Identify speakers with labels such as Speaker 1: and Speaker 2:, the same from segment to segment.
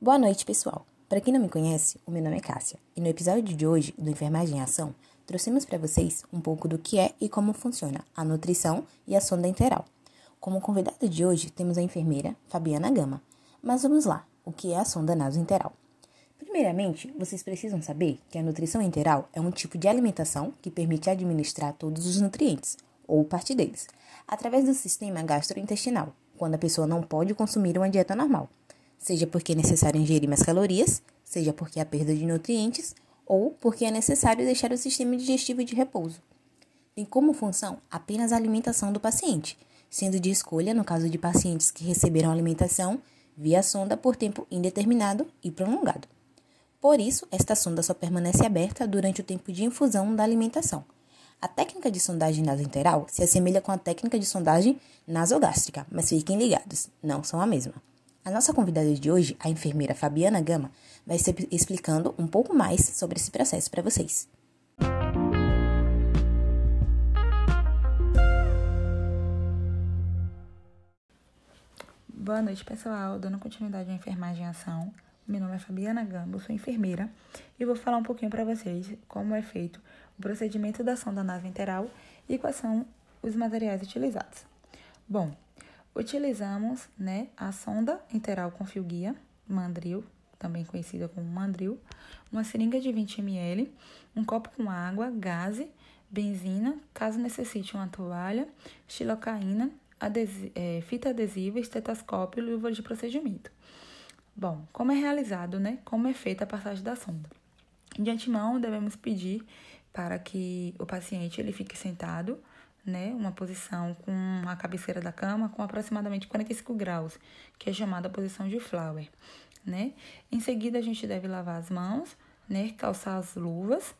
Speaker 1: Boa noite, pessoal. Para quem não me conhece, o meu nome é Cássia e no episódio de hoje do Enfermagem em Ação, trouxemos para vocês um pouco do que é e como funciona a nutrição e a sonda enteral. Como convidada de hoje, temos a enfermeira Fabiana Gama. Mas vamos lá, o que é a sonda nasoenteral? Primeiramente, vocês precisam saber que a nutrição enteral é um tipo de alimentação que permite administrar todos os nutrientes, ou parte deles, através do sistema gastrointestinal, quando a pessoa não pode consumir uma dieta normal, seja porque é necessário ingerir mais calorias, seja porque há perda de nutrientes ou porque é necessário deixar o sistema digestivo de repouso. Tem como função apenas a alimentação do paciente, sendo de escolha no caso de pacientes que receberam alimentação via sonda por tempo indeterminado e prolongado. Por isso, esta sonda só permanece aberta durante o tempo de infusão da alimentação a técnica de sondagem nasoenteral se assemelha com a técnica de sondagem nasogástrica, mas fiquem ligados, não são a mesma. A nossa convidada de hoje, a enfermeira Fabiana Gama, vai estar explicando um pouco mais sobre esse processo para vocês.
Speaker 2: Boa noite, pessoal. Dando continuidade à enfermagem em ação. Meu nome é Fabiana Gama, sou enfermeira e vou falar um pouquinho para vocês como é feito o procedimento da sonda nasoenteral e quais são os materiais utilizados. Bom, utilizamos né, a sonda enteral com fio guia, mandril, também conhecida como mandril, uma seringa de 20 ml, um copo com água, gase, benzina, caso necessite uma toalha, xilocaína, adesi é, fita adesiva, estetoscópio e luva de procedimento. Bom, como é realizado, né? Como é feita a passagem da sonda? De antemão, devemos pedir para que o paciente ele fique sentado, né, uma posição com a cabeceira da cama com aproximadamente 45 graus, que é chamada posição de flower, né? Em seguida a gente deve lavar as mãos, né, calçar as luvas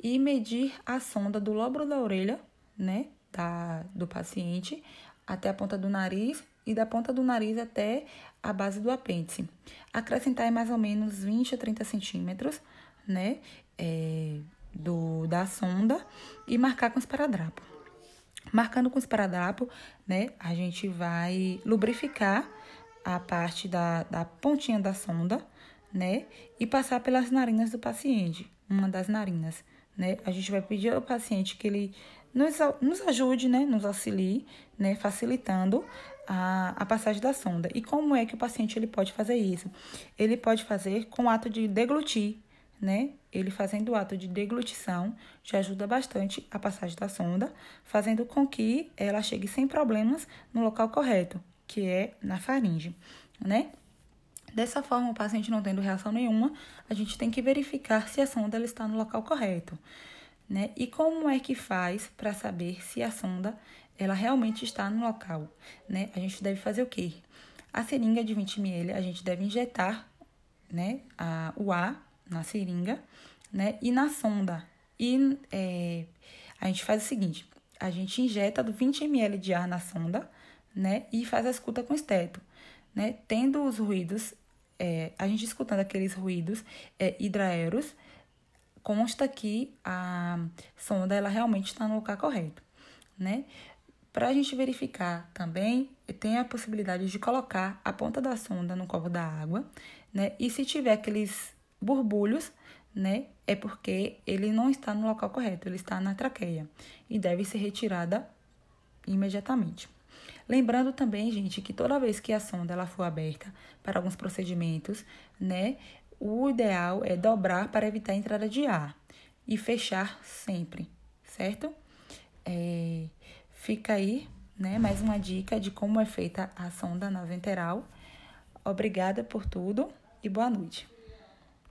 Speaker 2: e medir a sonda do lóbulo da orelha, né, da, do paciente até a ponta do nariz e da ponta do nariz até a base do apêndice. Acrescentar mais ou menos 20 a 30 centímetros, né, é, do, da sonda e marcar com esparadrapo. Marcando com esparadrapo, né, a gente vai lubrificar a parte da, da pontinha da sonda, né, e passar pelas narinas do paciente, uma das narinas, né. A gente vai pedir ao paciente que ele nos, nos ajude, né, nos auxilie, né, facilitando a, a passagem da sonda. E como é que o paciente ele pode fazer isso? Ele pode fazer com o ato de deglutir, né? Ele fazendo o ato de deglutição já ajuda bastante a passagem da sonda, fazendo com que ela chegue sem problemas no local correto, que é na faringe, né? Dessa forma, o paciente não tendo reação nenhuma, a gente tem que verificar se a sonda ela está no local correto, né? E como é que faz para saber se a sonda ela realmente está no local, né? A gente deve fazer o quê? A seringa de 20 ml, a gente deve injetar, né, a, o ar na seringa, né? E na sonda. E é, a gente faz o seguinte: a gente injeta do 20 ml de ar na sonda, né? E faz a escuta com esteto, né? Tendo os ruídos, é, a gente escutando aqueles ruídos é, hidraeros, consta que a sonda ela realmente está no lugar correto, né? Para a gente verificar também, tem a possibilidade de colocar a ponta da sonda no copo da água, né? E se tiver aqueles borbulhos, né? É porque ele não está no local correto, ele está na traqueia e deve ser retirada imediatamente. Lembrando também, gente, que toda vez que a sonda ela for aberta para alguns procedimentos, né, o ideal é dobrar para evitar a entrada de ar e fechar sempre, certo? É, fica aí, né, mais uma dica de como é feita a sonda nasoenteral. Obrigada por tudo e boa noite.